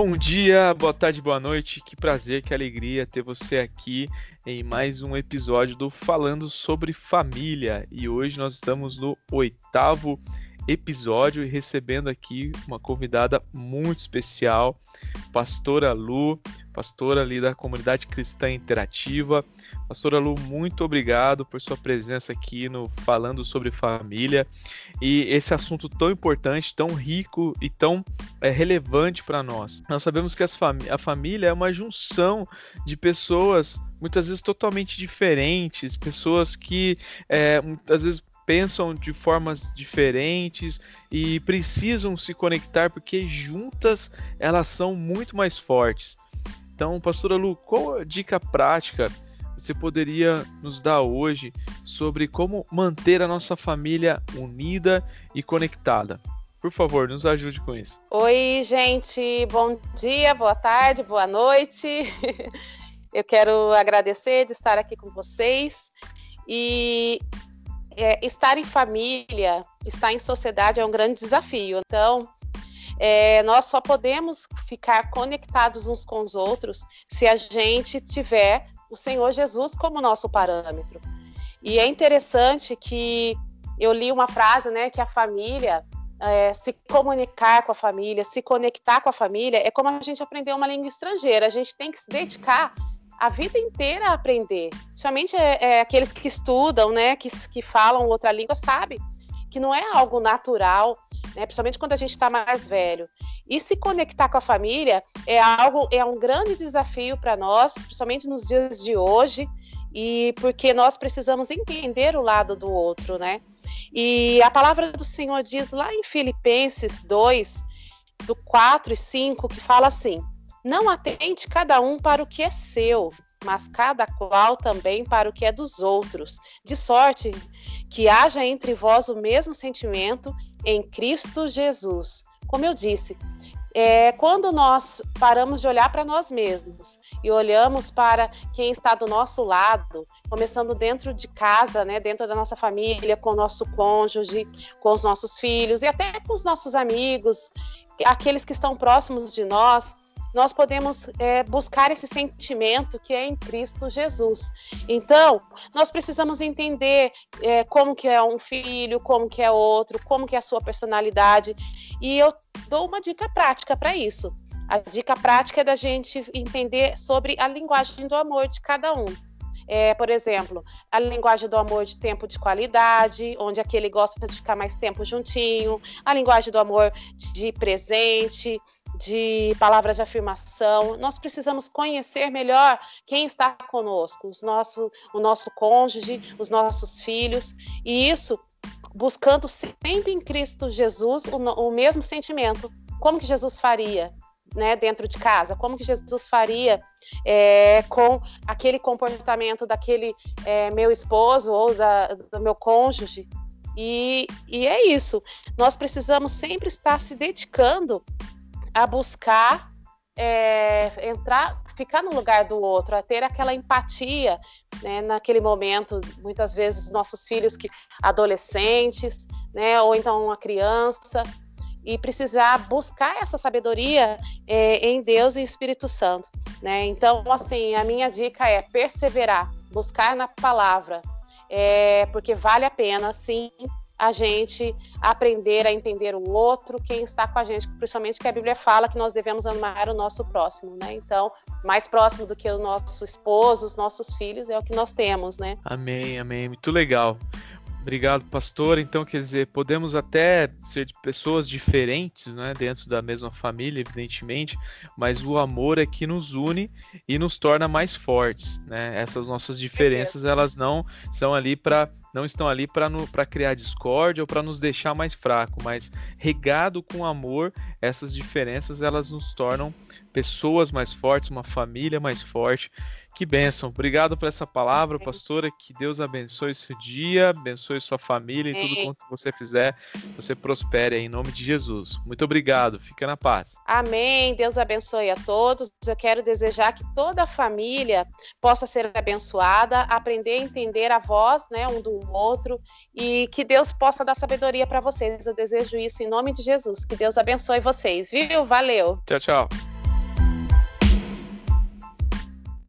Bom dia, boa tarde, boa noite. Que prazer, que alegria ter você aqui em mais um episódio do Falando sobre Família. E hoje nós estamos no oitavo episódio e recebendo aqui uma convidada muito especial, pastora Lu, pastora ali da comunidade cristã interativa. Pastora Lu, muito obrigado por sua presença aqui no Falando sobre Família e esse assunto tão importante, tão rico e tão é, relevante para nós. Nós sabemos que a família é uma junção de pessoas muitas vezes totalmente diferentes, pessoas que é, muitas vezes pensam de formas diferentes e precisam se conectar porque juntas elas são muito mais fortes. Então, pastora Lu, qual dica prática você poderia nos dar hoje sobre como manter a nossa família unida e conectada? Por favor, nos ajude com isso. Oi, gente, bom dia, boa tarde, boa noite. Eu quero agradecer de estar aqui com vocês e é, estar em família, estar em sociedade é um grande desafio. Então, é, nós só podemos ficar conectados uns com os outros se a gente tiver o Senhor Jesus como nosso parâmetro. E é interessante que eu li uma frase, né, que a família é, se comunicar com a família, se conectar com a família, é como a gente aprender uma língua estrangeira. A gente tem que se dedicar a vida inteira a aprender. Somente é, é, aqueles que estudam, né, que, que falam outra língua, sabem que não é algo natural né? Principalmente quando a gente está mais velho. E se conectar com a família é algo, é um grande desafio para nós, principalmente nos dias de hoje, e porque nós precisamos entender o lado do outro, né? E a palavra do Senhor diz lá em Filipenses 2, do 4 e 5, que fala assim: Não atente cada um para o que é seu, mas cada qual também para o que é dos outros, de sorte que haja entre vós o mesmo sentimento em Cristo Jesus. Como eu disse, é, quando nós paramos de olhar para nós mesmos e olhamos para quem está do nosso lado, começando dentro de casa, né, dentro da nossa família, com o nosso cônjuge, com os nossos filhos e até com os nossos amigos, aqueles que estão próximos de nós, nós podemos é, buscar esse sentimento que é em Cristo Jesus. Então, nós precisamos entender é, como que é um filho, como que é outro, como que é a sua personalidade. E eu dou uma dica prática para isso. A dica prática é da gente entender sobre a linguagem do amor de cada um. É, por exemplo, a linguagem do amor de tempo de qualidade, onde aquele gosta de ficar mais tempo juntinho, a linguagem do amor de presente, de palavras de afirmação. Nós precisamos conhecer melhor quem está conosco, os nosso, o nosso cônjuge, os nossos filhos, e isso buscando sempre em Cristo Jesus o, o mesmo sentimento. Como que Jesus faria? Né, dentro de casa, como que Jesus faria é, com aquele comportamento daquele é, meu esposo ou da, do meu cônjuge. E, e é isso. Nós precisamos sempre estar se dedicando a buscar é, entrar, ficar no lugar do outro, a ter aquela empatia né, naquele momento. Muitas vezes nossos filhos que adolescentes, né, ou então uma criança, e precisar buscar essa sabedoria é, em Deus e Espírito Santo. Né? Então, assim, a minha dica é perseverar, buscar na palavra, é, porque vale a pena, sim, a gente aprender a entender o outro, quem está com a gente, principalmente que a Bíblia fala que nós devemos amar o nosso próximo, né? Então, mais próximo do que o nosso esposo, os nossos filhos, é o que nós temos, né? Amém, amém. Muito legal. Obrigado, pastor. Então, quer dizer, podemos até ser pessoas diferentes, né, dentro da mesma família, evidentemente, mas o amor é que nos une e nos torna mais fortes, né? Essas nossas diferenças, elas não são ali para não estão ali para criar discórdia ou para nos deixar mais fraco, mas regado com amor, essas diferenças elas nos tornam pessoas mais fortes, uma família mais forte. Que bênção. Obrigado por essa palavra, pastora. Que Deus abençoe seu dia, abençoe sua família e tudo quanto você fizer, você prospere em nome de Jesus. Muito obrigado. Fica na paz. Amém. Deus abençoe a todos. Eu quero desejar que toda a família possa ser abençoada, aprender a entender a voz, né, um do outro e que Deus possa dar sabedoria para vocês. Eu desejo isso em nome de Jesus. Que Deus abençoe vocês, viu? Valeu. Tchau, tchau.